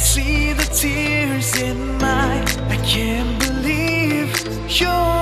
see the tears in my I can't believe you're